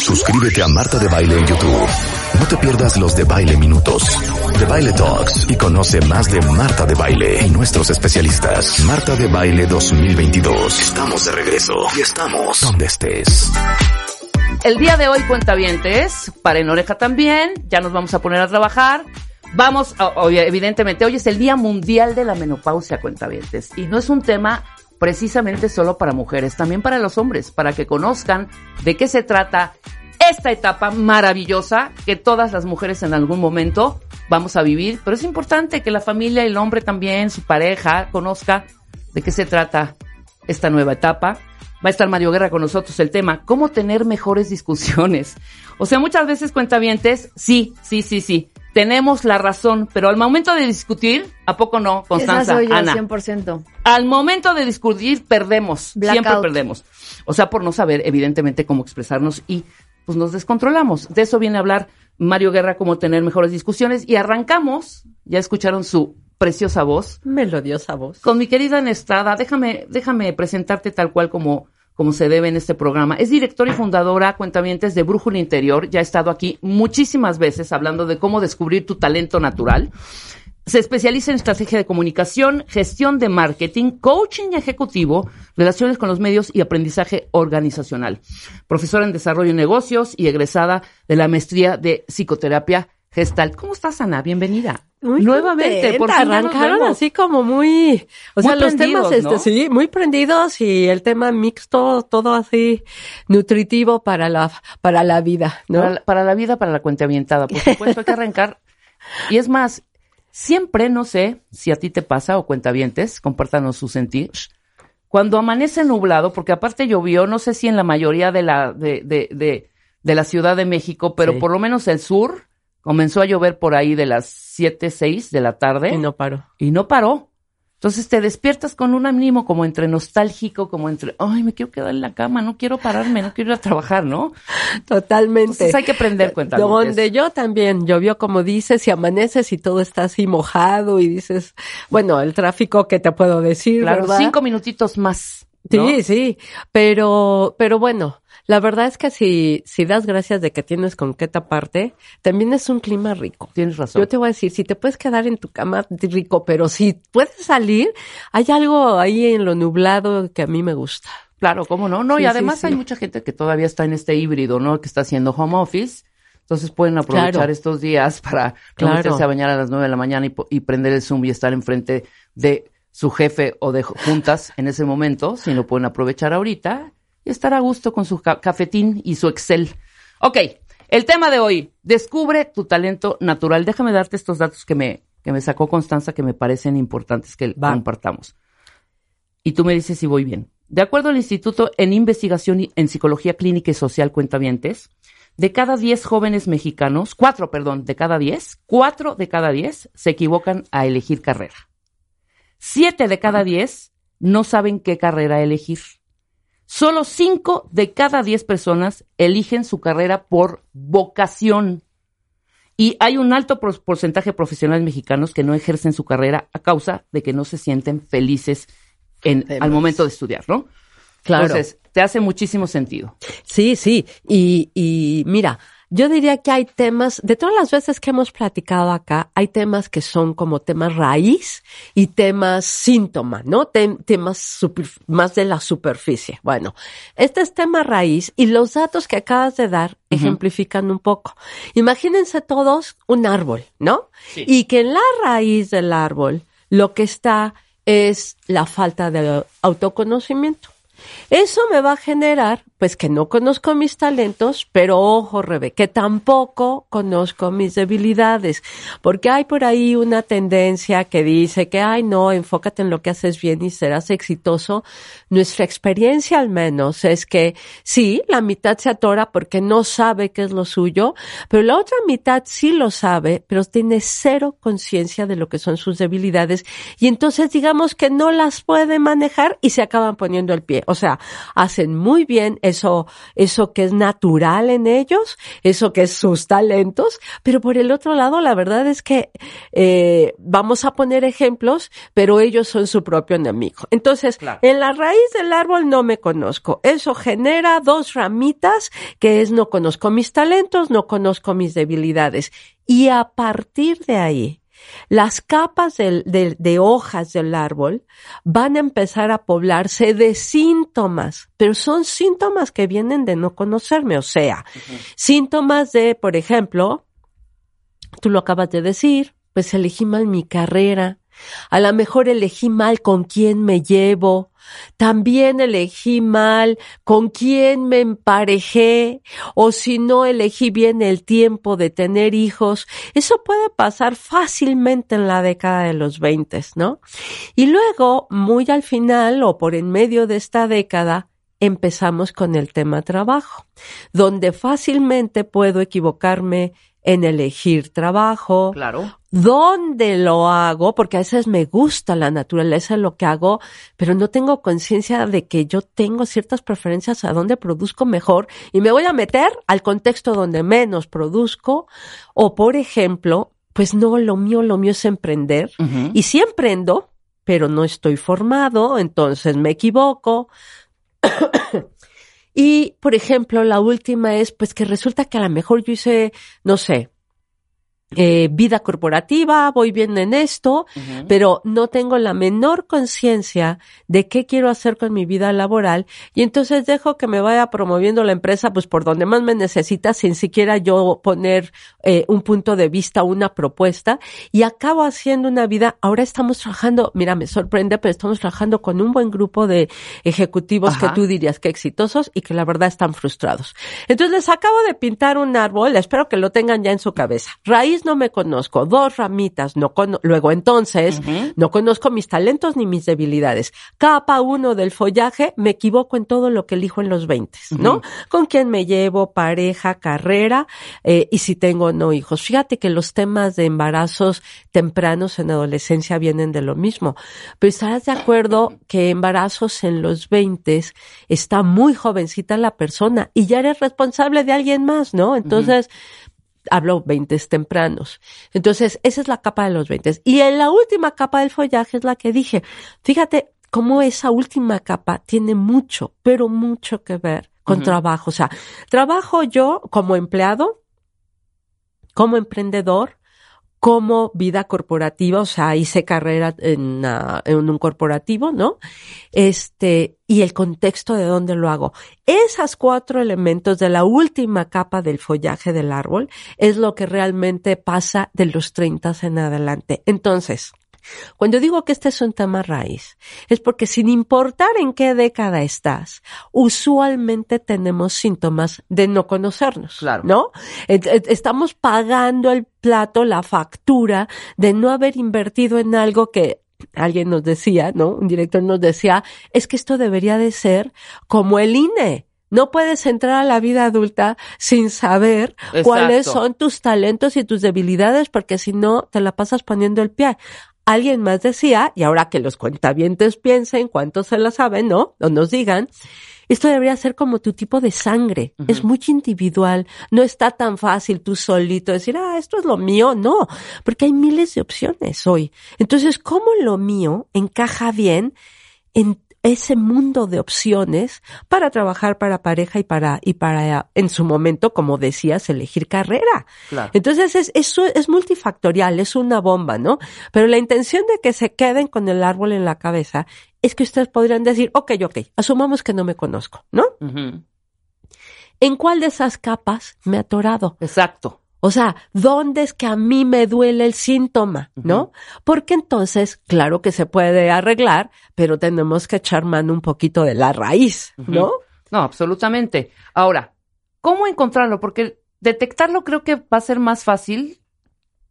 Suscríbete a Marta de Baile en YouTube. No te pierdas los de Baile Minutos, de Baile Talks y conoce más de Marta de Baile y nuestros especialistas. Marta de Baile 2022. Estamos de regreso y estamos donde estés. El día de hoy, cuentavientes, para en oreja también, ya nos vamos a poner a trabajar. Vamos, evidentemente, hoy es el Día Mundial de la Menopausia, cuentavientes, y no es un tema precisamente solo para mujeres, también para los hombres, para que conozcan de qué se trata esta etapa maravillosa que todas las mujeres en algún momento vamos a vivir, pero es importante que la familia el hombre también, su pareja, conozca de qué se trata esta nueva etapa. Va a estar Mario Guerra con nosotros el tema, cómo tener mejores discusiones. O sea, muchas veces cuentavientes, sí, sí, sí, sí, tenemos la razón, pero al momento de discutir, ¿a poco no, Constanza? soy yo, Ana? 100%. Al momento de discutir, perdemos. Siempre perdemos. O sea, por no saber, evidentemente, cómo expresarnos y pues nos descontrolamos. De eso viene a hablar Mario Guerra, cómo tener mejores discusiones. Y arrancamos, ya escucharon su preciosa voz. Melodiosa voz. Con mi querida Estrada, déjame, déjame presentarte tal cual como como se debe en este programa. Es directora y fundadora, cuentamientos de Brújula Interior. Ya ha estado aquí muchísimas veces hablando de cómo descubrir tu talento natural. Se especializa en estrategia de comunicación, gestión de marketing, coaching ejecutivo, relaciones con los medios y aprendizaje organizacional. Profesora en desarrollo de negocios y egresada de la maestría de psicoterapia Gestalt. ¿Cómo estás, Ana? Bienvenida. Muy Nuevamente, por fin arrancaron así como muy, o sea, los temas, este, sí, muy prendidos y el tema mixto, todo así nutritivo para la, para la vida, ¿no? Para la, para la vida, para la cuenta ambientada. Por supuesto, hay que arrancar. Y es más, siempre, no sé si a ti te pasa o cuentavientes, compártanos su sentir. Cuando amanece nublado, porque aparte llovió, no sé si en la mayoría de la, de, de, de, de la Ciudad de México, pero Sí. por lo menos el sur, comenzó a llover por ahí de las 7, 6 de la tarde. Y no paro. y no paró. Entonces te despiertas con un ánimo como entre nostálgico, como entre, ay, me quiero quedar en la cama, no quiero pararme, no quiero ir a trabajar, ¿no? Totalmente. Entonces hay que aprender cuenta. Donde yo también llovió, como dices, y amaneces y todo está así mojado y dices, bueno, el tráfico, ¿qué te puedo decir? Claro, verdad? cinco minutitos más. ¿No? Sí, sí, pero, pero bueno, la verdad es que si, si das gracias de que tienes con qué taparte, también es un clima rico. Tienes razón. Yo te voy a decir, si te puedes quedar en tu cama, rico, pero si puedes salir, hay algo ahí en lo nublado que a mí me gusta. Claro, cómo no, no, Sí, y además sí. hay mucha gente que todavía está en este híbrido, ¿no? Que está haciendo home office. Entonces pueden aprovechar Claro. estos días para Claro. meterse a bañar a las nueve de la mañana y, y prender el Zoom y estar enfrente de su jefe o de juntas en ese momento, si lo pueden aprovechar ahorita y estar a gusto con su ca- cafetín y su Excel. Ok, el tema de hoy, descubre tu talento natural. Déjame darte estos datos que me, que me sacó Constanza que me parecen importantes que Va. compartamos. Y tú me dices si voy bien. De acuerdo al Instituto en Investigación en Psicología Clínica y Social Cuentavientes, de cada 10 jóvenes mexicanos, cuatro, perdón, de cada 10, cuatro de cada 10 se equivocan a elegir carrera. Siete de cada 10 no saben qué carrera elegir. Solo cinco de cada 10 personas eligen su carrera por vocación. Y hay un alto por- porcentaje de profesionales mexicanos que no ejercen su carrera a causa de que no se sienten felices en, al momento de estudiar, ¿no? Claro. Entonces, te hace muchísimo sentido. Sí, sí. Y, y mira, yo diría que hay temas, de todas las veces que hemos platicado acá, hay temas que son como temas raíz y temas síntoma, ¿no? Tem- temas super- más de la superficie. Bueno, este es tema raíz y los datos que acabas de dar ejemplifican un poco. Imagínense todos un árbol, ¿no? Y que en la raíz del árbol lo que está es la falta de autoconocimiento. Eso me va a generar, pues que no conozco mis talentos, pero ojo, Rebe, que tampoco conozco mis debilidades, porque hay por ahí una tendencia que dice que, ay, no, enfócate en lo que haces bien y serás exitoso. Nuestra experiencia al menos es que sí, la mitad se atora porque no sabe qué es lo suyo, pero la otra mitad sí lo sabe, pero tiene cero conciencia de lo que son sus debilidades y entonces digamos que no las puede manejar y se acaban poniendo el pie. O sea, hacen muy bien eso, eso que es natural en ellos, eso que es sus talentos, pero por el otro lado, la verdad es que eh, vamos a poner ejemplos, pero ellos son su propio enemigo. Entonces, en la raíz del árbol no me conozco. Eso genera dos ramitas, que es no conozco mis talentos, no conozco mis debilidades. Y a partir de ahí, las capas de, hojas del árbol van a empezar a poblarse de síntomas, pero son síntomas que vienen de no conocerme, o sea, síntomas de, por ejemplo, tú lo acabas de decir, pues elegí mal mi carrera, a lo mejor elegí mal con quién me llevo, también elegí mal con quién me emparejé o si no elegí bien el tiempo de tener hijos. Eso puede pasar fácilmente en la década de los 20, ¿no? Y luego, muy al final o por en medio de esta década, empezamos con el tema trabajo, donde fácilmente puedo equivocarme en elegir trabajo. Claro. ¿Dónde lo hago? Porque a veces me gusta la naturaleza lo que hago, pero no tengo conciencia de que yo tengo ciertas preferencias a dónde produzco mejor y me voy a meter al contexto donde menos produzco. O, por ejemplo, pues no, lo mío, lo mío es emprender. Y sí emprendo, pero no estoy formado, entonces me equivoco. Y, por ejemplo, la última es, pues que resulta que a lo mejor yo hice, no sé, eh, vida corporativa, voy bien en esto, pero no tengo la menor conciencia de qué quiero hacer con mi vida laboral y entonces dejo que me vaya promoviendo la empresa pues por donde más me necesita sin siquiera yo poner eh, un punto de vista, una propuesta y acabo haciendo una vida, ahora estamos trabajando, mira, me sorprende, pero estamos trabajando con un buen grupo de ejecutivos que tú dirías que exitosos y que la verdad están frustrados. Entonces les acabo de pintar un árbol, espero que lo tengan ya en su cabeza. Raíz no me conozco, dos ramitas, no luego entonces no conozco mis talentos ni mis debilidades. Capa uno del follaje, me equivoco en todo lo que elijo en los 20, ¿no? Con quién me llevo, pareja, carrera, eh, y si tengo o no hijos. Fíjate que los temas de embarazos tempranos en adolescencia vienen de lo mismo. Pero estarás de acuerdo que embarazos en los 20 está muy jovencita la persona y ya eres responsable de alguien más, ¿no? Entonces, hablo 20 tempranos. Entonces, esa es la capa de los 20. Y en la última capa del follaje es la que dije. Fíjate cómo esa última capa tiene mucho, pero mucho que ver con trabajo. O sea, trabajo yo como empleado, como emprendedor, como vida corporativa, o sea, hice carrera en, un corporativo, ¿no? Este, y el contexto de dónde lo hago. Esas cuatro elementos de la última capa del follaje del árbol es lo que realmente pasa de los 30 en adelante. Entonces, cuando digo que este es un tema raíz, es porque sin importar en qué década estás, usualmente tenemos síntomas de no conocernos. Claro. ¿No? Estamos pagando el plato, la factura de no haber invertido en algo que alguien nos decía, ¿no? Un director nos decía, es que esto debería de ser como el INE. No puedes entrar a la vida adulta sin saber cuáles son tus talentos y tus debilidades, porque si no, te la pasas poniendo el pie. Alguien más decía, y ahora que los cuentavientes piensen cuánto se la saben, ¿no? O nos digan, esto debería ser como tu tipo de sangre. Es muy individual. No está tan fácil tú solito decir, ah, esto es lo mío. No, porque hay miles de opciones hoy. Entonces, ¿cómo lo mío encaja bien en ese mundo de opciones para trabajar para pareja y para, y para, en su momento, como decías, elegir carrera. Entonces es, eso es multifactorial, es una bomba, ¿no? Pero la intención de que se queden con el árbol en la cabeza es que ustedes podrían decir, ok, ok, asumamos que no me conozco, ¿no? ¿En cuál de esas capas me he atorado? Exacto. O sea, ¿dónde es que a mí me duele el síntoma? ¿No? Porque entonces, claro que se puede arreglar, pero tenemos que echar mano un poquito de la raíz, ¿no? No, absolutamente. Ahora, ¿cómo encontrarlo? Porque detectarlo creo que va a ser más fácil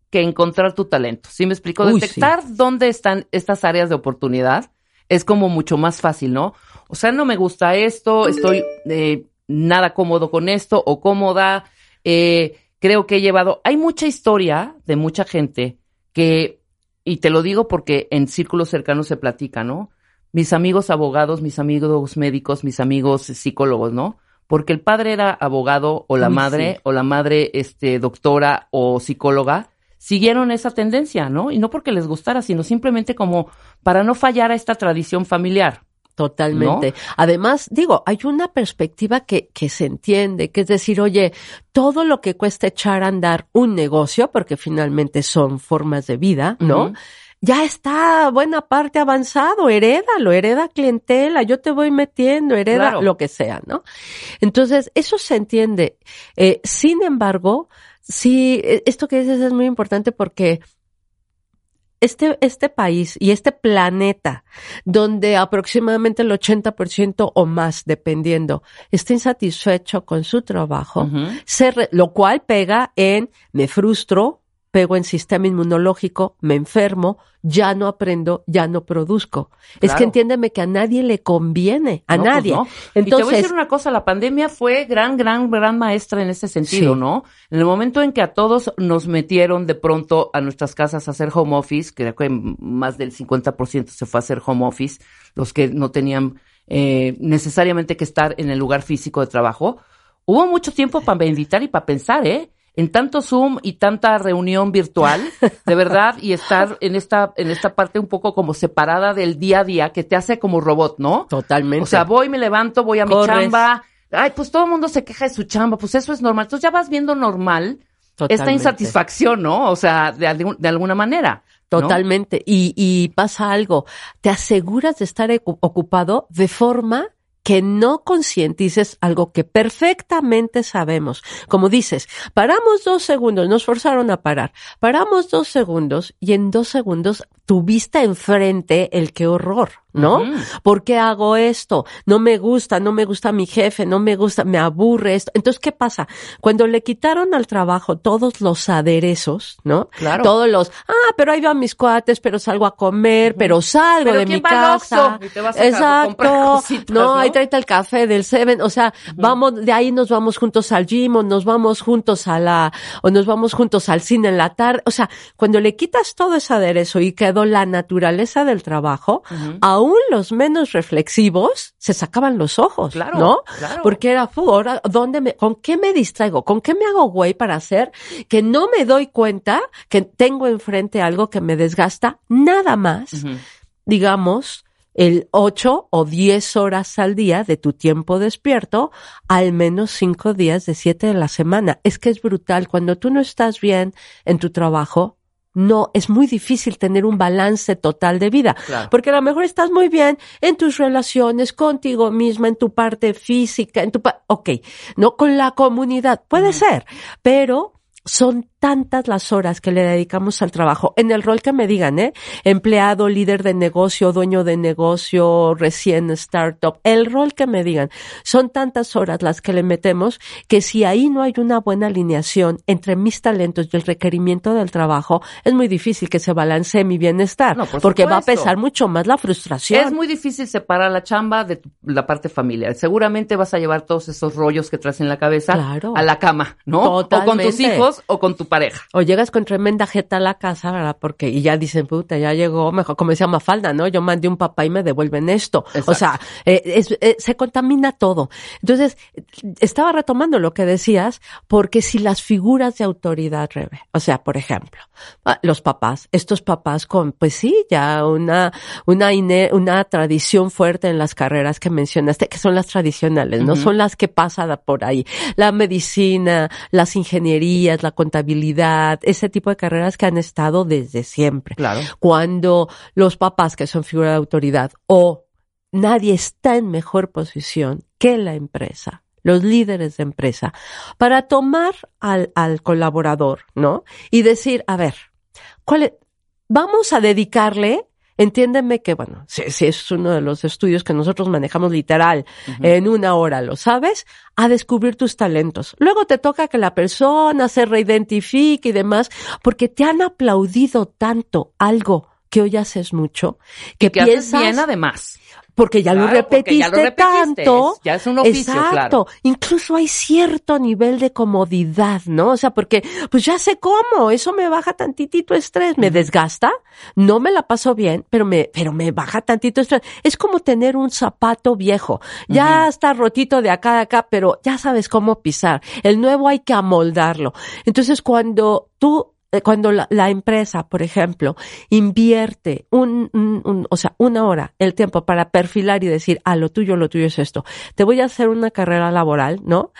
que encontrar tu talento. ¿Sí me explico? Uy, Detectar dónde están estas áreas de oportunidad es como mucho más fácil, ¿no? O sea, no me gusta esto, estoy eh, nada cómodo con esto o cómoda. Eh, creo que he llevado. Hay mucha historia de mucha gente que, y te lo digo porque en círculos cercanos se platica, ¿no? Mis amigos abogados, mis amigos médicos, mis amigos psicólogos, ¿no? Porque el padre era abogado o la Uy, madre sí. o la madre este doctora o psicóloga siguieron esa tendencia, ¿no? Y no porque les gustara, sino simplemente como para no fallar a esta tradición familiar. Totalmente. Además, digo, hay una perspectiva que, que se entiende, que es decir, oye, todo lo que cuesta echar a andar un negocio, porque finalmente son formas de vida, ¿no? Ya está buena parte avanzado, herédalo, hereda clientela, yo te voy metiendo, hereda Claro. lo que sea, ¿no? Entonces, eso se entiende. Eh, sin embargo, sí, eh, esto que dices es muy importante porque este, este país y este planeta, donde aproximadamente el 80% o más, dependiendo, está insatisfecho con su trabajo, se re- lo cual pega en me frustro, pego en sistema inmunológico, me enfermo, ya no aprendo, ya no produzco. Es que entiéndeme que a nadie le conviene, a No, pues nadie. no. y te voy a Entonces, decir una cosa, la pandemia fue gran, gran, gran maestra en ese sentido, Sí. ¿no? En el momento en que a todos nos metieron de pronto a nuestras casas a hacer home office, creo que más del 50% se fue a hacer home office, los que no tenían eh, necesariamente que estar en el lugar físico de trabajo, hubo mucho tiempo para meditar y para pensar, ¿eh? En tanto Zoom y tanta reunión virtual, de verdad, y estar en esta, en esta parte un poco como separada del día a día que te hace como robot, ¿no? totalmente. O sea, voy, me levanto, voy a mi chamba. Ay, pues todo el mundo se queja de su chamba, pues eso es normal. Entonces ya vas viendo normal esta insatisfacción, ¿no? O sea, de, de alguna manera. ¿no? Totalmente. Y, y pasa algo. Te aseguras de estar ocupado de forma que no concientices algo que perfectamente sabemos. Como dices, paramos dos segundos, nos forzaron a parar. Paramos dos segundos y en dos segundos tuviste enfrente el qué horror, ¿no? Ujú. ¿Por qué hago esto? No me gusta, no me gusta mi jefe, no me gusta, me aburre esto. Entonces, ¿qué pasa? Cuando le quitaron al trabajo todos los aderezos, ¿no? Claro. Todos los, ah, pero ahí van mis cuates, pero salgo a comer, pero salgo Pero de ¿quién mi casa. Oxxo? Y te vas a comprar Exacto. cositas, no, ¿no? ahí tráete el café del Seven. O sea, vamos, de ahí nos vamos juntos al gym o nos vamos juntos a la, o nos vamos juntos al cine en la tarde. O sea, cuando le quitas todo ese aderezo y quedó la naturaleza del trabajo, aún los menos reflexivos se sacaban los ojos, Claro, ¿no? claro. Porque era, ahora, ¿dónde me, con qué me distraigo? ¿Con qué me hago güey para hacer que no me doy cuenta que tengo enfrente algo que me desgasta nada más? Digamos, el 8 o 10 horas al día de tu tiempo despierto, al menos 5 días de 7 de la semana. Es que es brutal. Cuando tú no estás bien en tu trabajo, no, es muy difícil tener un balance total de vida. Claro. Porque a lo mejor estás muy bien en tus relaciones, contigo misma, en tu parte física, en tu, pa- ok, no con la comunidad, puede ser, pero son tantas las horas que le dedicamos al trabajo, en el rol que me digan, ¿eh? Empleado, líder de negocio, dueño de negocio, recién startup, el rol que me digan. Son tantas horas las que le metemos que si ahí no hay una buena alineación entre mis talentos y el requerimiento del trabajo, es muy difícil que se balancee mi bienestar, No, por porque va a pesar mucho más la frustración. Es muy difícil separar la chamba de tu- la parte familiar. Seguramente vas a llevar todos esos rollos que traes en la cabeza Claro. a la cama, ¿no? O con tus Totalmente. hijos o con tu pareja. O llegas con tremenda jeta a la casa, ¿verdad? Porque, y ya dicen, puta, ya llegó, mejor, como decía Mafalda, ¿no? Yo mandé un papá y me devuelven esto. Exacto. O sea, eh, es- eh, se contamina todo. Entonces, estaba retomando lo que decías, porque si las figuras de autoridad, Rebe, o sea, por ejemplo, ah, los papás, estos papás con, pues sí, ya una, una, una tradición fuerte en las carreras que mencionaste, que son las tradicionales, no son las que pasan por ahí. La medicina, las ingenierías, la contabilidad, ese tipo de carreras que han estado desde siempre. Claro. Cuando los papás que son figura de autoridad o nadie está en mejor posición que la empresa, los líderes de empresa, para tomar al, al colaborador, ¿no? Y decir, a ver, ¿cuál es? vamos a dedicarle Entiéndeme que, bueno, si, es uno de los estudios que nosotros manejamos literal en una hora, ¿lo sabes? A descubrir tus talentos. Luego te toca que la persona se reidentifique y demás, porque te han aplaudido tanto algo que hoy haces mucho, que, que piensas, haces bien además porque ya, lo repetiste tanto. ya es un oficio, exacto. Incluso hay cierto nivel de comodidad, ¿no? O sea, porque pues ya sé cómo, eso me baja tantitito estrés, me desgasta, no me la paso bien, pero me pero me baja tantito estrés. Es como tener un zapato viejo. Ya está rotito de acá a acá, pero ya sabes cómo pisar. El nuevo hay que amoldarlo. Entonces, cuando tú cuando la, empresa, por ejemplo, invierte un, un, o sea, una hora el tiempo para perfilar y decir, ah, lo tuyo, lo tuyo es esto. Te voy a hacer una carrera laboral, ¿no?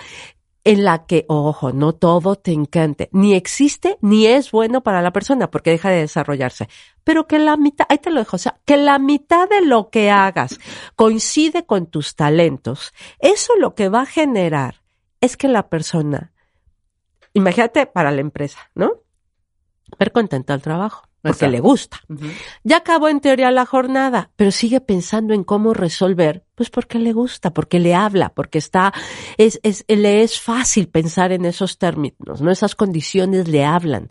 En la que, ojo, no todo te encante, ni existe, ni es bueno para la persona porque deja de desarrollarse. Pero que la mitad, ahí te lo dejo, o sea, que la mitad de lo que hagas coincide con tus talentos. Eso lo que va a generar es que la persona, imagínate para la empresa, ¿no? Ver contenta al trabajo, porque le gusta. Ya acabó en teoría la jornada, pero sigue pensando en cómo resolver, pues porque le gusta, porque le habla, porque está, es, es, le es fácil pensar en esos términos, ¿no? Esas condiciones le hablan.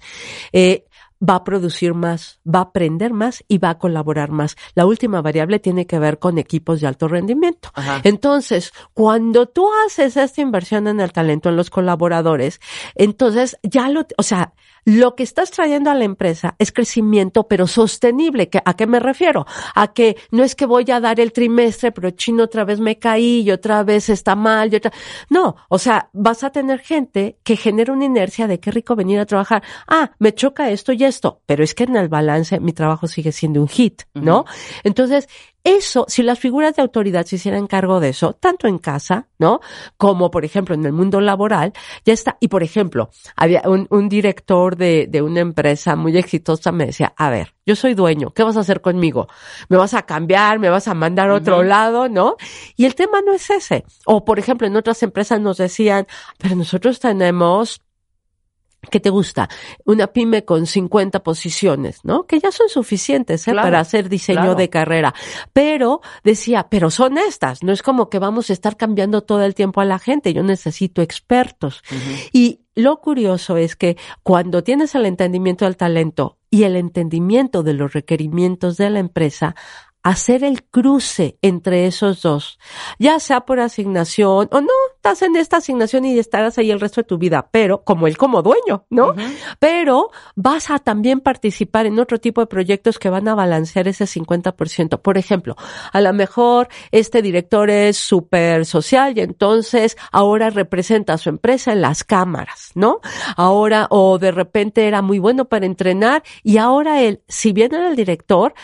Eh, va a producir más, va a aprender más y va a colaborar más. La última variable tiene que ver con equipos de alto rendimiento. Entonces, cuando tú haces esta inversión en el talento, en los colaboradores, entonces ya lo, o sea, lo que estás trayendo a la empresa es crecimiento, pero sostenible. ¿A qué me refiero? A que no es que voy a dar el trimestre, pero chino otra vez me caí y otra vez está mal. Y otra... No, o sea, vas a tener gente que genera una inercia de qué rico venir a trabajar. Ah, me choca esto y esto, pero es que en el balance mi trabajo sigue siendo un hit, ¿no? Entonces, eso, si las figuras de autoridad se hicieran cargo de eso, tanto en casa, ¿no? Como, por ejemplo, en el mundo laboral, ya está. Y, por ejemplo, había un, un director de, de una empresa muy exitosa me decía, a ver, yo soy dueño, ¿qué vas a hacer conmigo? ¿Me vas a cambiar? ¿Me vas a mandar a otro lado? ¿No? Y el tema no es ese. O, por ejemplo, en otras empresas nos decían, pero nosotros tenemos ¿Qué te gusta? Una pyme con 50 posiciones, ¿no? Que ya son suficientes ¿eh? para hacer diseño de carrera. Pero decía, pero son estas, no es como que vamos a estar cambiando todo el tiempo a la gente, yo necesito expertos. Y lo curioso es que cuando tienes el entendimiento del talento y el entendimiento de los requerimientos de la empresa, hacer el cruce entre esos dos, ya sea por asignación o no, estás en esta asignación y estarás ahí el resto de tu vida, pero como él como dueño, ¿no? Pero vas a también participar en otro tipo de proyectos que van a balancear ese 50%. Por ejemplo, a lo mejor este director es súper social y entonces ahora representa a su empresa en las cámaras, ¿no? Ahora, o de repente era muy bueno para entrenar y ahora él, si bien era el director,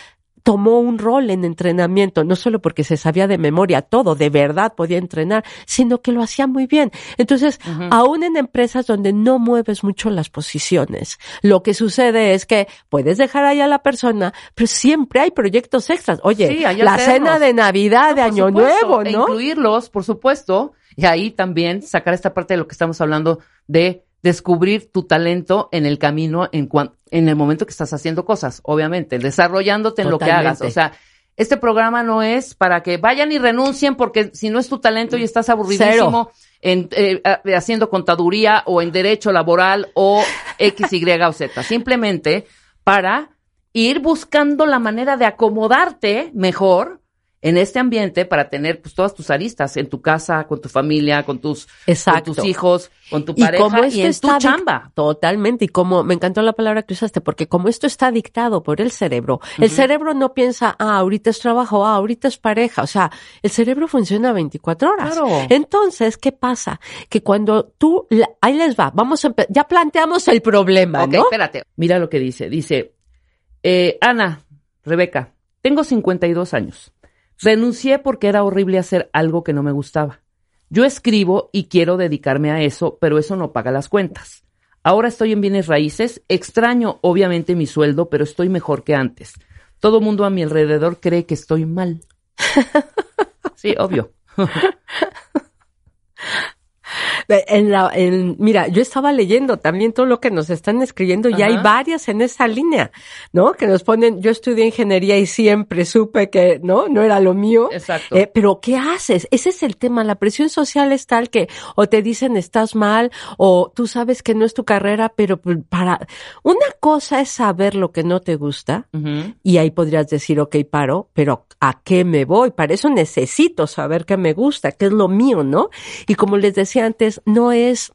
tomó un rol en entrenamiento, no solo porque se sabía de memoria todo, de verdad podía entrenar, sino que lo hacía muy bien. Entonces, aún en empresas donde no mueves mucho las posiciones, lo que sucede es que puedes dejar ahí a la persona, pero siempre hay proyectos extras. Oye, la cena de Navidad, de Año Nuevo, e ¿no? incluirlos, por supuesto, y ahí también sacar esta parte de lo que estamos hablando de descubrir tu talento en el camino, en, en el momento que estás haciendo cosas, obviamente, desarrollando en lo que hagas. O sea, este programa no es para que vayan y renuncien porque si no es tu talento y estás aburridísimo en, eh, haciendo contaduría o en derecho laboral o X, Y o Z. Simplemente para ir buscando la manera de acomodarte mejor en este ambiente para tener pues todas tus aristas en tu casa, con tu familia, con tus, con tus hijos, con tu pareja y, como esto en tu chamba. Totalmente. Y como me encantó la palabra que usaste, porque como esto está dictado por el cerebro, el cerebro no piensa, ah, ahorita es trabajo, ah, ahorita es pareja. O sea, el cerebro funciona 24 horas. Claro. Entonces, ¿qué pasa? Que cuando tú, ahí les va, vamos a ya planteamos el problema, ¿no? espérate. Mira lo que dice. Dice, eh, Ana, Rebeca, tengo 52 años. Renuncié porque era horrible hacer algo que no me gustaba. Yo escribo y quiero dedicarme a eso, pero eso no paga las cuentas. Ahora estoy en bienes raíces, extraño obviamente mi sueldo, pero estoy mejor que antes. Todo mundo a mi alrededor cree que estoy mal. Sí, obvio. En la, en, mira, yo estaba leyendo también todo lo que nos están escribiendo y hay varias en esa línea, ¿no? Que nos ponen, yo estudié ingeniería y siempre supe que, ¿no? No era lo mío. Exacto. Eh, pero ¿qué haces? Ese es el tema. La presión social es tal que o te dicen estás mal o tú sabes que no es tu carrera, pero pues, para... Una cosa es saber lo que no te gusta y ahí podrías decir, ok, paro, pero ¿a qué me voy? Para eso necesito saber qué me gusta, qué es lo mío, ¿no? Y como les decía antes, no es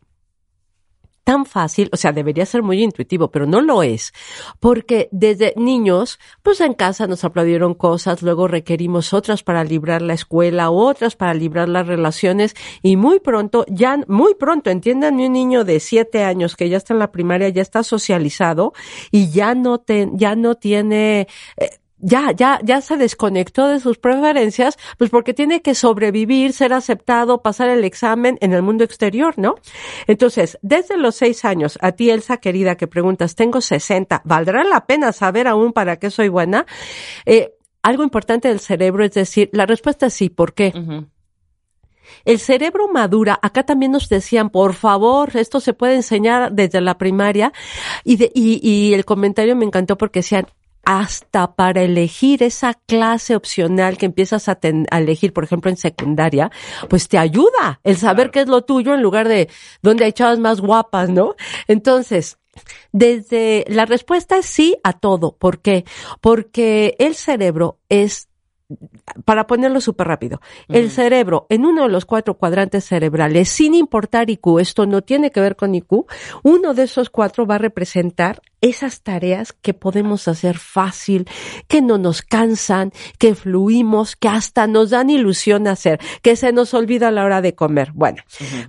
tan fácil, o sea, debería ser muy intuitivo, pero no lo es, porque desde niños, pues en casa nos aplaudieron cosas, luego requerimos otras para librar la escuela, otras para librar las relaciones, y muy pronto, ya, muy pronto, entiéndanme un niño de siete años que ya está en la primaria, ya está socializado, y ya no te, ya no tiene, eh, ya, ya, ya se desconectó de sus preferencias, pues porque tiene que sobrevivir, ser aceptado, pasar el examen en el mundo exterior, ¿no? Entonces, desde los seis años, a ti, Elsa querida, que preguntas, tengo 60, ¿valdrá la pena saber aún para qué soy buena? Eh, algo importante del cerebro es decir, la respuesta es sí, ¿por qué? El cerebro madura, acá también nos decían, por favor, esto se puede enseñar desde la primaria, y, de, y, y el comentario me encantó porque decían, hasta para elegir esa clase opcional que empiezas a, ten- a elegir, por ejemplo, en secundaria, pues te ayuda el saber Claro. qué es lo tuyo en lugar de dónde hay chavas más guapas, ¿no? Entonces, desde la respuesta es sí a todo. ¿Por qué? Porque el cerebro es para ponerlo súper rápido, el cerebro en uno de los cuatro cuadrantes cerebrales, sin importar IQ, esto no tiene que ver con IQ, uno de esos cuatro va a representar esas tareas que podemos hacer fácil, que no nos cansan, que fluimos, que hasta nos dan ilusión hacer, que se nos olvida a la hora de comer. Bueno,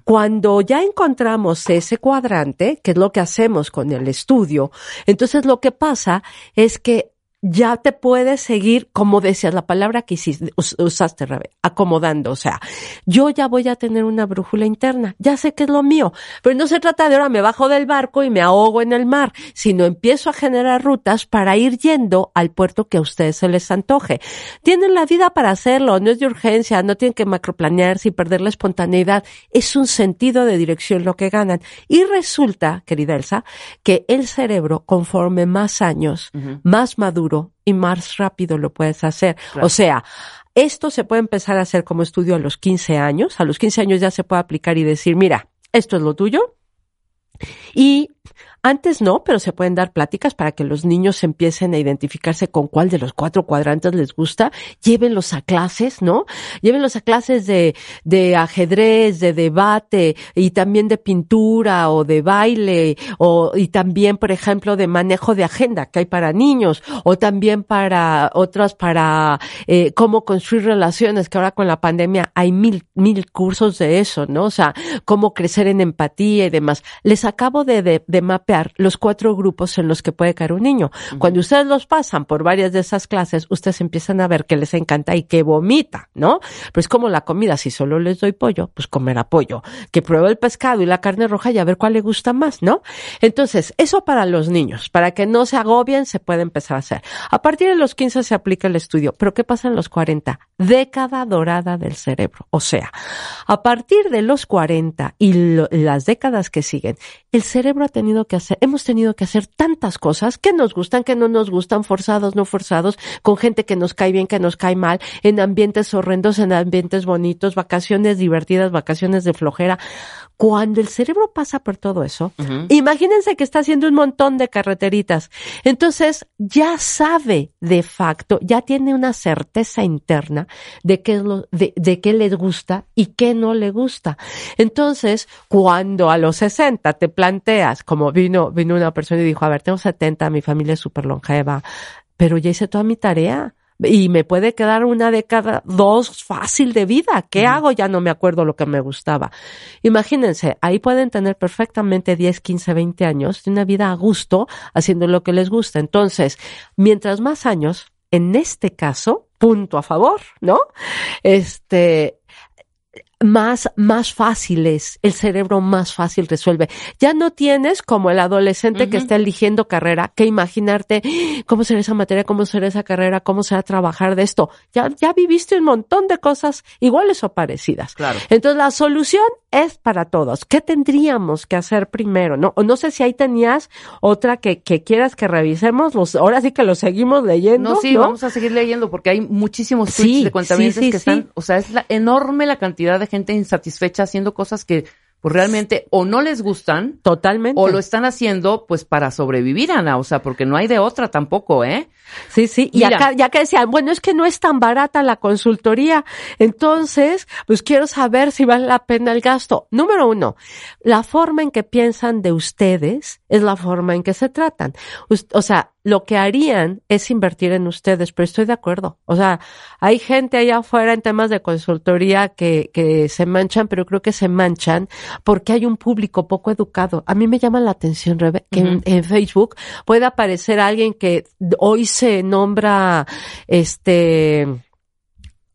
cuando ya encontramos ese cuadrante, que es lo que hacemos con el estudio, entonces lo que pasa es que ya te puedes seguir, como decías, la palabra que hiciste, us- usaste, Rabe, acomodando. O sea, yo ya voy a tener una brújula interna, ya sé que es lo mío, pero no se trata de ahora me bajo del barco y me ahogo en el mar, sino empiezo a generar rutas para ir yendo al puerto que a ustedes se les antoje. Tienen la vida para hacerlo, no es de urgencia, no tienen que macroplanearse y perder la espontaneidad. Es un sentido de dirección lo que ganan. Y resulta, querida Elsa, que el cerebro, conforme más años, más maduro y más rápido lo puedes hacer. Claro. O sea, esto se puede empezar a hacer como estudio a los 15 años. A los 15 años ya se puede aplicar y decir, mira, esto es lo tuyo. Y antes no, pero se pueden dar pláticas para que los niños empiecen a identificarse con cuál de los cuatro cuadrantes les gusta. Llévenlos a clases, ¿no? Llévenlos a clases de, de ajedrez, de debate y también de pintura o de baile o, y también, por ejemplo, de manejo de agenda que hay para niños o también para otras para eh, cómo construir relaciones, que ahora con la pandemia hay mil, mil cursos de eso, ¿no? O sea, cómo crecer en empatía y demás. Les acabo de, de, de mapear los cuatro grupos en los que puede caer un niño. Cuando ustedes los pasan por varias de esas clases, ustedes empiezan a ver que les encanta y que vomita, ¿no? Pero es como la comida, si solo les doy pollo, pues comerá pollo. Que pruebe el pescado y la carne roja y a ver cuál le gusta más, ¿no? Entonces, eso para los niños, para que no se agobien, se puede empezar a hacer. A partir de los 15 se aplica el estudio, pero ¿qué pasa en los 40? Década dorada del cerebro. O sea, a partir de los 40 y lo- las décadas que siguen, el cerebro ha tenido que hacer, hemos tenido que hacer tantas cosas que nos gustan, que no nos gustan, forzados, no forzados, con gente que nos cae bien, que nos cae mal, en ambientes horrendos, en ambientes bonitos, vacaciones divertidas, vacaciones de flojera. Cuando el cerebro pasa por todo eso. Imagínense que está haciendo un montón de carreteritas. Entonces, ya sabe de facto, ya tiene una certeza interna de qué es lo, de, de qué le gusta y qué no le gusta. Entonces, cuando a los 60 te planteas, como vino, vino una persona y dijo, a ver, tengo 70, mi familia es súper longeva, pero ya hice toda mi tarea. Y me puede quedar una década, dos fácil de vida. ¿Qué hago? Ya no me acuerdo lo que me gustaba. Imagínense, ahí pueden tener perfectamente 10, 15, 20 años de una vida a gusto haciendo lo que les gusta. Entonces, mientras más años, en este caso, punto a favor, ¿no? Este, más, más fáciles, el cerebro más fácil resuelve. Ya no tienes como el adolescente que está eligiendo carrera, que imaginarte cómo será esa materia, cómo será esa carrera, cómo será trabajar de esto. Ya, ya viviste un montón de cosas iguales o parecidas. Claro. Entonces la solución es para todos. ¿Qué tendríamos que hacer primero? No, o no sé si ahí tenías otra que, que quieras que revisemos. Los, ahora sí que lo seguimos leyendo. No, sí, vamos a seguir leyendo porque hay muchísimos tweets Sí, de cuentavientes sí, sí, que sí. están, o sea, es la, enorme la cantidad de gente insatisfecha haciendo cosas que pues realmente o no les gustan Totalmente. o lo están haciendo pues para sobrevivir, Ana, o sea, porque no hay de otra tampoco, ¿eh? Sí, sí. Y Mira. acá, ya que decían, bueno, es que no es tan barata la consultoría. Entonces, pues quiero saber si vale la pena el gasto. Número uno, la forma en que piensan de ustedes es la forma en que se tratan. O sea, lo que harían es invertir en ustedes, pero estoy de acuerdo. O sea, hay gente allá afuera en temas de consultoría que, que se manchan, pero creo que se manchan porque hay un público poco educado. A mí me llama la atención, Rebe, que en, en Facebook puede aparecer alguien que hoy se nombra, este,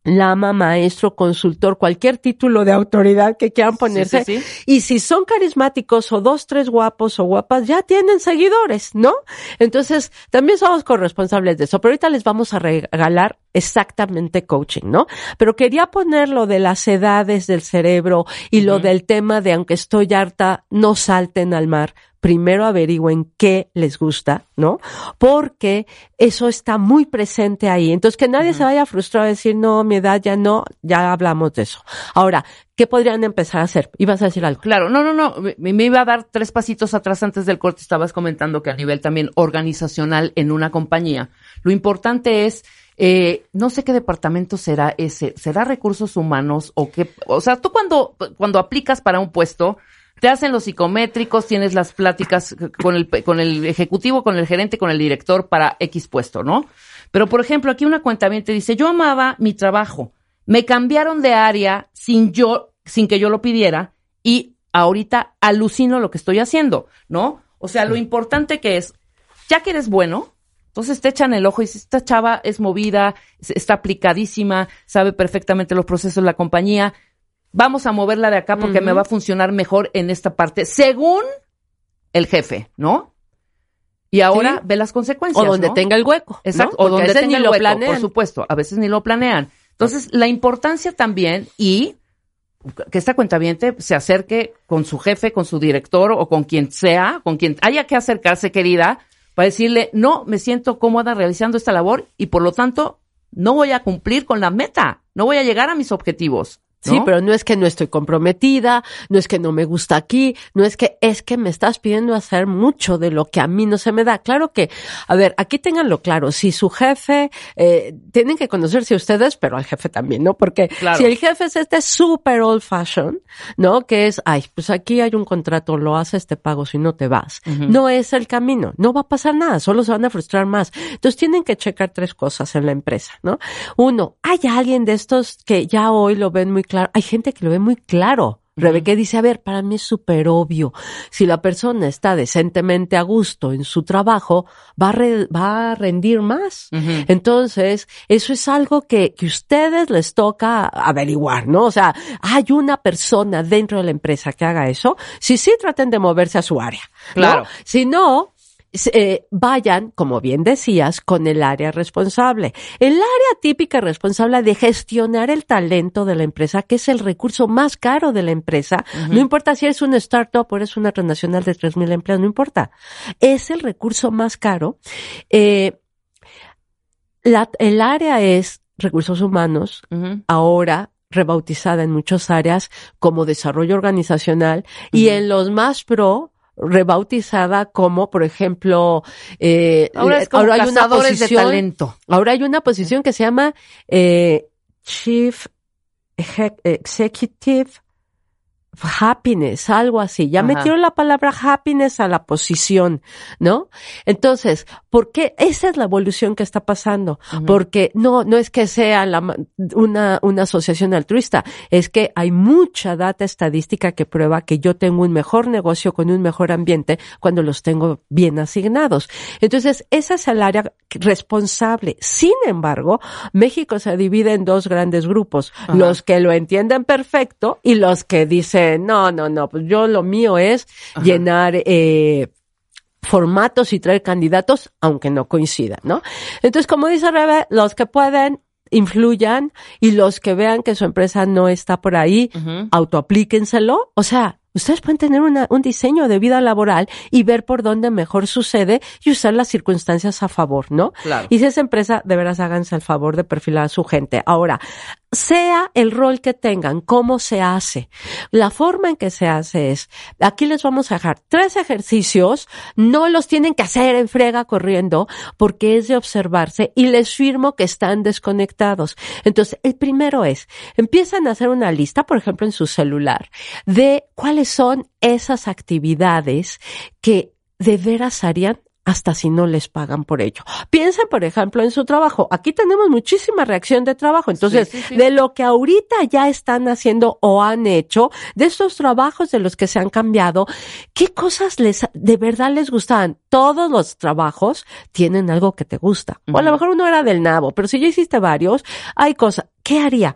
lama, maestro, consultor, cualquier título de autoridad que quieran ponerse. sí, sí. Y si son carismáticos o dos, tres guapos o guapas, ya tienen seguidores, ¿no? Entonces, también somos corresponsables de eso. Pero ahorita les vamos a regalar exactamente coaching, ¿no? Pero quería poner lo de las edades del cerebro y lo del tema de aunque estoy harta, no salten al mar. Primero averigüen qué les gusta, ¿no? Porque eso está muy presente ahí. Entonces, que nadie se vaya frustrado a decir, no, mi edad ya no, ya hablamos de eso. Ahora, ¿qué podrían empezar a hacer? Ibas a decir algo. Claro, no, no, no, me, me iba a dar tres pasitos atrás antes del corte, estabas comentando que a nivel también organizacional en una compañía, lo importante es, eh, no sé qué departamento será ese, será recursos humanos o qué, o sea, tú cuando, cuando aplicas para un puesto, te hacen los psicométricos, tienes las pláticas con el, con el ejecutivo, con el gerente, con el director para X puesto, ¿no? Pero, por ejemplo, aquí una cuenta te dice, yo amaba mi trabajo, me cambiaron de área sin yo, sin que yo lo pidiera y ahorita alucino lo que estoy haciendo, ¿no? O sea, lo importante que es, ya que eres bueno, entonces te echan el ojo y dices, esta chava es movida, es- está aplicadísima, sabe perfectamente los procesos de la compañía, vamos a moverla de acá porque me va a funcionar mejor en esta parte, según el jefe, ¿no? Y ahora Sí. ve las consecuencias. O donde ¿no? tenga el hueco. Exacto, ¿no? o donde tenga ni el lo hueco, planean. por supuesto, a veces ni lo planean. Entonces, la importancia también y que esta cuentaviente se acerque con su jefe, con su director o con quien sea, con quien haya que acercarse, querida, para decirle, no, me siento cómoda realizando esta labor y por lo tanto no voy a cumplir con la meta, no voy a llegar a mis objetivos. ¿No? Sí, pero no es que no estoy comprometida, no es que no me gusta aquí, no es que es que me estás pidiendo hacer mucho de lo que a mí no se me da. Claro que, a ver, aquí tenganlo claro, si su jefe, eh, tienen que conocerse ustedes, pero al jefe también, ¿no? Porque Claro. si el jefe es este super old fashion, ¿no? Que es, ay, pues aquí hay un contrato, lo haces, te pago, si no te vas. No es el camino, no va a pasar nada, solo se van a frustrar más. Entonces tienen que checar tres cosas en la empresa, ¿no? Uno, hay alguien de estos que ya hoy lo ven muy claro, hay gente que lo ve muy claro. Rebeca dice, a ver, para mí es súper obvio. Si la persona está decentemente a gusto en su trabajo, va a, re- va a rendir más. Entonces, eso es algo que, que ustedes les toca averiguar, ¿no? O sea, hay una persona dentro de la empresa que haga eso. Si sí, traten de moverse a su área. ¿no? Claro. Si no, eh, vayan, como bien decías, con el área responsable. El área típica responsable de gestionar el talento de la empresa, que es el recurso más caro de la empresa. No importa si eres una startup o eres una transnacional de 3.000 empleados, no importa. Es el recurso más caro. Eh, la- el área es recursos humanos, ahora rebautizada en muchas áreas como desarrollo organizacional y en los más pro rebautizada como, por ejemplo, eh, Ahora es como hay una cazadores de posición- talento. Ahora hay una posición que se llama eh, Chief Executive happiness, algo así. Ya Ajá. metieron la palabra happiness a la posición, ¿no? Entonces, ¿por qué? Esa es la evolución que está pasando. Porque no, no es que sea la una, una asociación altruista, es que hay mucha data estadística que prueba que yo tengo un mejor negocio con un mejor ambiente cuando los tengo bien asignados. Entonces, esa es el área responsable. Sin embargo, México se divide en dos grandes grupos. Los que lo entienden perfecto y los que dicen, no, no, no, pues yo lo mío es llenar, eh, formatos y traer candidatos, aunque no coincidan, ¿no? Entonces, como dice Rebe, los que pueden, influyan y los que vean que su empresa no está por ahí, Ujú. autoaplíquenselo. O sea, ustedes pueden tener una- un diseño de vida laboral y ver por dónde mejor sucede y usar las circunstancias a favor, ¿no? Claro. Y si es empresa, de veras háganse el favor de perfilar a su gente. Ahora, sea el rol que tengan, cómo se hace. La forma en que se hace es, aquí les vamos a dejar tres ejercicios, no los tienen que hacer en frega corriendo, porque es de observarse y les firmo que están desconectados. Entonces, el primero es, empiezan a hacer una lista, por ejemplo, en su celular, de cuáles son esas actividades que de veras harían hasta si no les pagan por ello. Piensen, por ejemplo, en su trabajo. Aquí tenemos muchísima reacción de trabajo. Entonces, Sí, sí, sí. de lo que ahorita ya están haciendo o han hecho, de estos trabajos de los que se han cambiado, ¿qué cosas les, de verdad les gustaban? Todos los trabajos tienen algo que te gusta. O a lo mejor uno era del nabo, pero si ya hiciste varios, hay cosas. ¿Qué haría?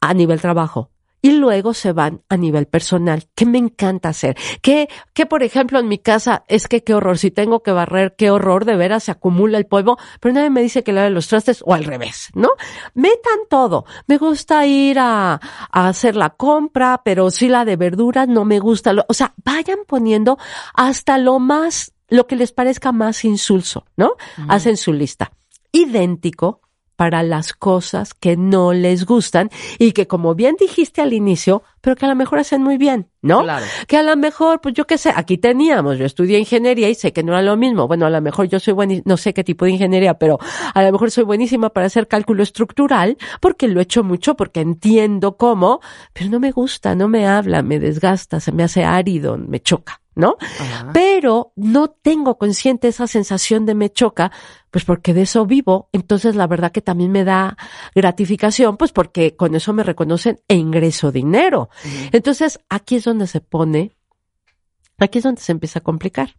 A nivel trabajo. Y luego se van a nivel personal. ¿Qué me encanta hacer? ¿Qué, qué, por ejemplo, en mi casa es que qué horror? Si tengo que barrer, qué horror, de veras se acumula el polvo, pero nadie me dice que lave los trastes o al revés, ¿no? Metan todo. Me gusta ir a, a hacer la compra, pero si la de verduras no me gusta. Lo- o sea, vayan poniendo hasta lo más, lo que les parezca más insulso, ¿no? Hacen su lista. Idéntico para las cosas que no les gustan y que como bien dijiste al inicio, pero que a lo mejor hacen muy bien, ¿no? Claro. Que a lo mejor, pues yo qué sé, aquí teníamos, yo estudié ingeniería y sé que no era lo mismo. Bueno, a lo mejor yo soy buenísima, no sé qué tipo de ingeniería, pero a lo mejor soy buenísima para hacer cálculo estructural porque lo he hecho mucho, porque entiendo cómo, pero no me gusta, no me habla, me desgasta, se me hace árido, me choca. ¿No? Ajá. Pero no tengo consciente esa sensación de me choca, pues porque de eso vivo. Entonces la verdad que también me da gratificación, pues porque con eso me reconocen e ingreso dinero. Entonces aquí es donde se pone Aquí es donde se empieza a complicar.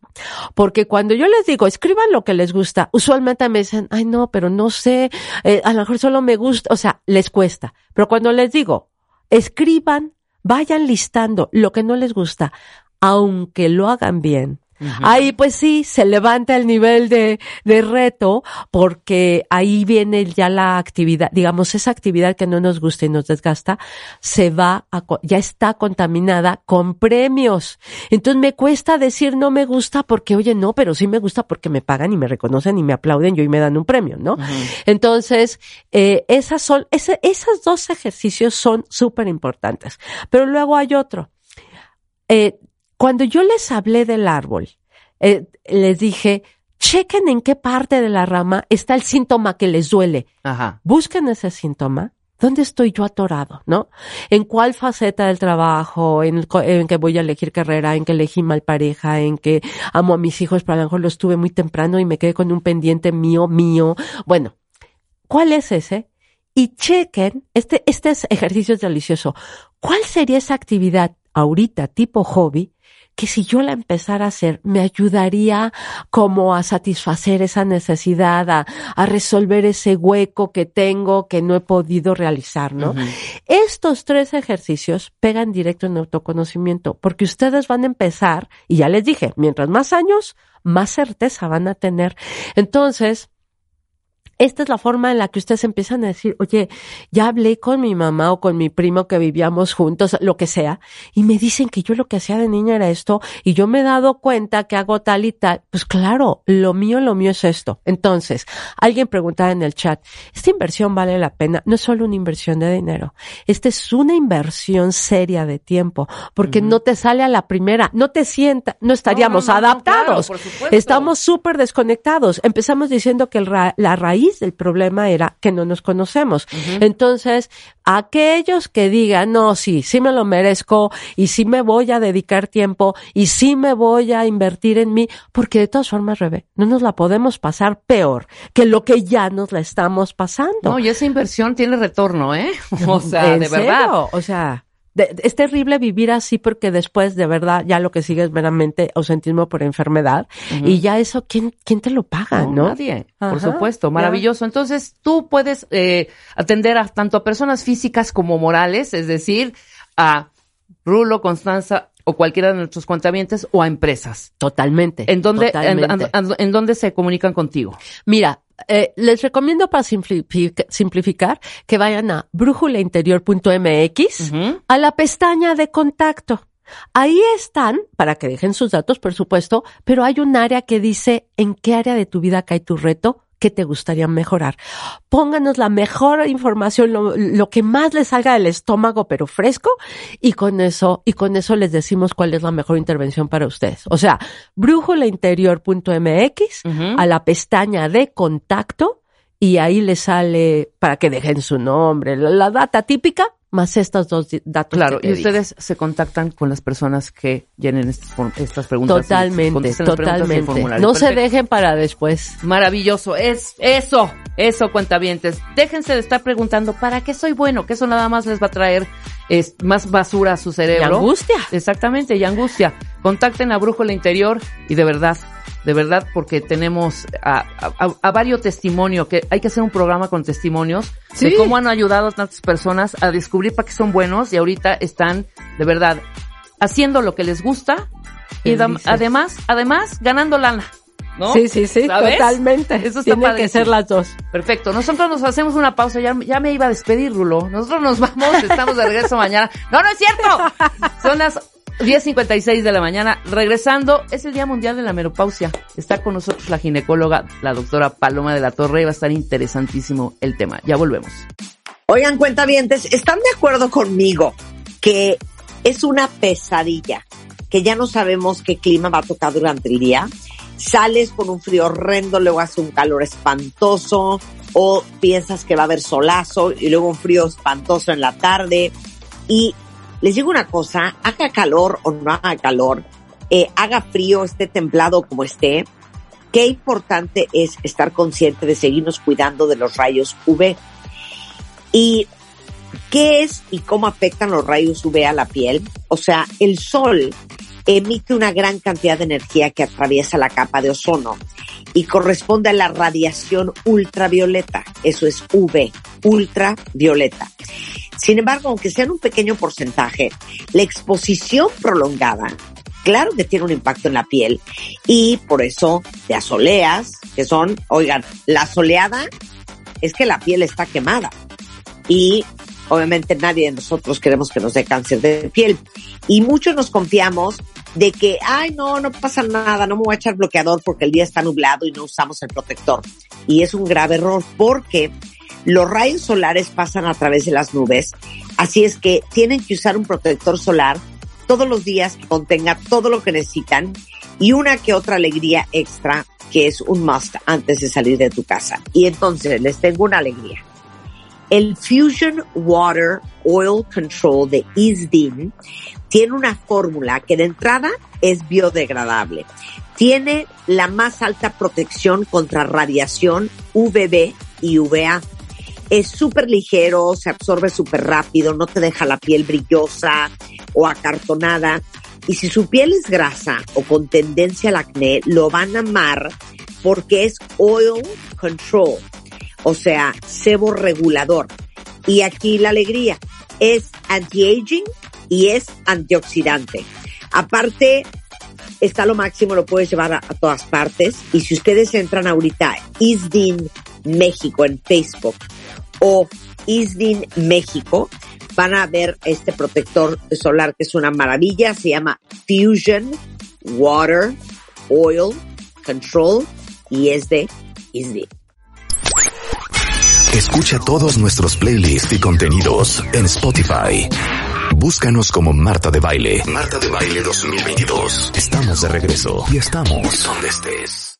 Porque cuando yo les digo, escriban lo que les gusta, usualmente me dicen, ay no, pero no sé, eh, a lo mejor solo me gusta, o sea, les cuesta. Pero cuando les digo, escriban, vayan listando lo que no les gusta, aunque lo hagan bien. Ahí pues sí, se levanta el nivel de, de reto porque ahí viene ya la actividad, digamos, esa actividad que no nos gusta y nos desgasta, se va a, ya está contaminada con premios. Entonces me cuesta decir no me gusta porque, oye, no, pero sí me gusta porque me pagan y me reconocen y me aplauden y hoy me dan un premio, ¿no? Entonces, eh, esas son, ese, esos dos ejercicios son súper importantes. Pero luego hay otro. Eh, cuando yo les hablé del árbol, eh, les dije, chequen en qué parte de la rama está el síntoma que les duele. Ajá. Busquen ese síntoma. ¿Dónde estoy yo atorado? ¿No? ¿En cuál faceta del trabajo? ¿En, en que voy a elegir carrera? ¿En que elegí mal pareja? ¿En que amo a mis hijos? Pero a lo mejor los tuve muy temprano y me quedé con un pendiente mío, mío. Bueno, ¿cuál es ese? Y chequen, este, este es ejercicio es delicioso. ¿Cuál sería esa actividad ahorita, tipo hobby, que si yo la empezara a hacer, me ayudaría como a satisfacer esa necesidad, a, a resolver ese hueco que tengo que no he podido realizar, ¿no? Estos tres ejercicios pegan directo en autoconocimiento, porque ustedes van a empezar, y ya les dije, mientras más años, más certeza van a tener. Entonces, esta es la forma en la que ustedes empiezan a decir, oye, ya hablé con mi mamá o con mi primo que vivíamos juntos, lo que sea, y me dicen que yo lo que hacía de niña era esto, y yo me he dado cuenta que hago tal y tal. Pues claro, lo mío, lo mío es esto. Entonces, alguien preguntaba en el chat, ¿esta inversión vale la pena? No es solo una inversión de dinero, esta es una inversión seria de tiempo, porque no te sale a la primera, no te sienta, no estaríamos no, no, no, adaptados. claro. Estamos súper desconectados. Empezamos diciendo que el ra- la raíz raíz del problema era que no nos conocemos. Entonces, aquellos que digan, no, sí, sí me lo merezco y sí me voy a dedicar tiempo y sí me voy a invertir en mí, porque de todas formas, Rebe, no nos la podemos pasar peor que lo que ya nos la estamos pasando. No, y esa inversión tiene retorno, ¿eh? O sea, ¿En de serio? verdad. O sea, de- es terrible vivir así porque después de verdad ya lo que sigue es meramente ausentismo por enfermedad y ya eso, ¿quién, quién te lo paga, no? Nadie, por supuesto, ya. maravilloso. Entonces, tú puedes eh, atender a tanto a personas físicas como morales, es decir, a Rulo, Constanza o cualquiera de nuestros cuentavientes o a empresas. Totalmente. ¿En dónde, en, en- en dónde se comunican contigo? Mira, eh, les recomiendo para simplific- simplificar que vayan a brújulainterior.mx a la pestaña de contacto. Ahí están, para que dejen sus datos, por supuesto, pero hay un área que dice en qué área de tu vida cae tu reto que te gustaría mejorar. Pónganos la mejor información, lo, lo que más les salga del estómago, pero fresco, y con eso, y con eso les decimos cuál es la mejor intervención para ustedes. O sea, brújulainterior.mx, Ujú. a la pestaña de contacto, y ahí les sale para que dejen su nombre, la, la data típica, más estos dos datos. Claro, que y ustedes se contactan con las personas que llenen estas, estas preguntas. y Totalmente, preguntas y totalmente. formulario. No se dejen para después. Maravilloso, es eso, eso cuentavientes. Déjense de estar preguntando, ¿para qué soy bueno? Que eso nada más les va a traer es, más basura a su Y cerebro. angustia. Exactamente, y angustia. Contacten a Brújula Interior y de verdad, de verdad, porque tenemos a, a, a varios testimonios, que hay que hacer un programa con testimonios de Sí. cómo han ayudado a tantas personas a descubrir para qué son buenos y ahorita están, de verdad, haciendo lo que les gusta y además, además, ganando lana. ¿no? Sí, sí, sí, ¿Sabes? totalmente. Eso está Tienen que ser las dos. Perfecto. Nosotros nos hacemos una pausa. Ya, ya me iba a despedir, Rulo. Nosotros nos vamos. Estamos de regreso mañana. No, no es cierto. Son las 10.56 de la mañana. Regresando, es el Día Mundial de la Menopausia. Está con nosotros la ginecóloga, la doctora Paloma de la Torre. Y va a estar interesantísimo el tema. Ya volvemos. Oigan, cuentavientes, ¿están de acuerdo conmigo que es una pesadilla? Que ya no sabemos qué clima va a tocar durante el día. Sales con un frío horrendo, luego hace un calor espantoso, o piensas que va a haber solazo y luego un frío espantoso en la tarde. Y les digo una cosa, haga calor o no haga calor, eh, haga frío, esté templado como esté, qué importante es estar consciente de seguirnos cuidando de los rayos UV. ¿Y qué es y cómo afectan los rayos UV a la piel? O sea, el sol emite una gran cantidad de energía que atraviesa la capa de ozono y corresponde a la radiación ultravioleta. Eso es UV, ultravioleta. Sin embargo, aunque sea en un pequeño porcentaje, la exposición prolongada, claro que tiene un impacto en la piel y por eso te asoleas, que son, oigan, la soleada es que la piel está quemada y obviamente nadie de nosotros queremos que nos dé cáncer de piel. Y muchos nos confiamos de que, ay, no, no pasa nada, no me voy a echar bloqueador porque el día está nublado y no usamos el protector. Y es un grave error porque los rayos solares pasan a través de las nubes, así es que tienen que usar un protector solar todos los días que contenga todo lo que necesitan y una que otra alegría extra que es un must antes de salir de tu casa. Y entonces les tengo una alegría. El Fusion Water Oil Control de Isdin tiene una fórmula que de entrada es biodegradable. Tiene la más alta protección contra radiación UVB y UVA. Es súper ligero, se absorbe súper rápido, no te deja la piel brillosa o acartonada. Y si su piel es grasa o con tendencia al acné, lo van a amar porque es oil control o sea, sebo regulador. Y aquí la alegría es anti-aging y es antioxidante. Aparte, está lo máximo, lo puedes llevar a, todas partes. Y si ustedes entran ahorita Isdin México en Facebook o Isdin México, van a ver este protector solar que es una maravilla. Se llama Fusion Water Oil Control y es de Isdin. Escucha todos nuestros playlists y contenidos en Spotify. Búscanos como Marta de Baile. Marta de Baile 2022. Estamos de regreso y estamos donde estés.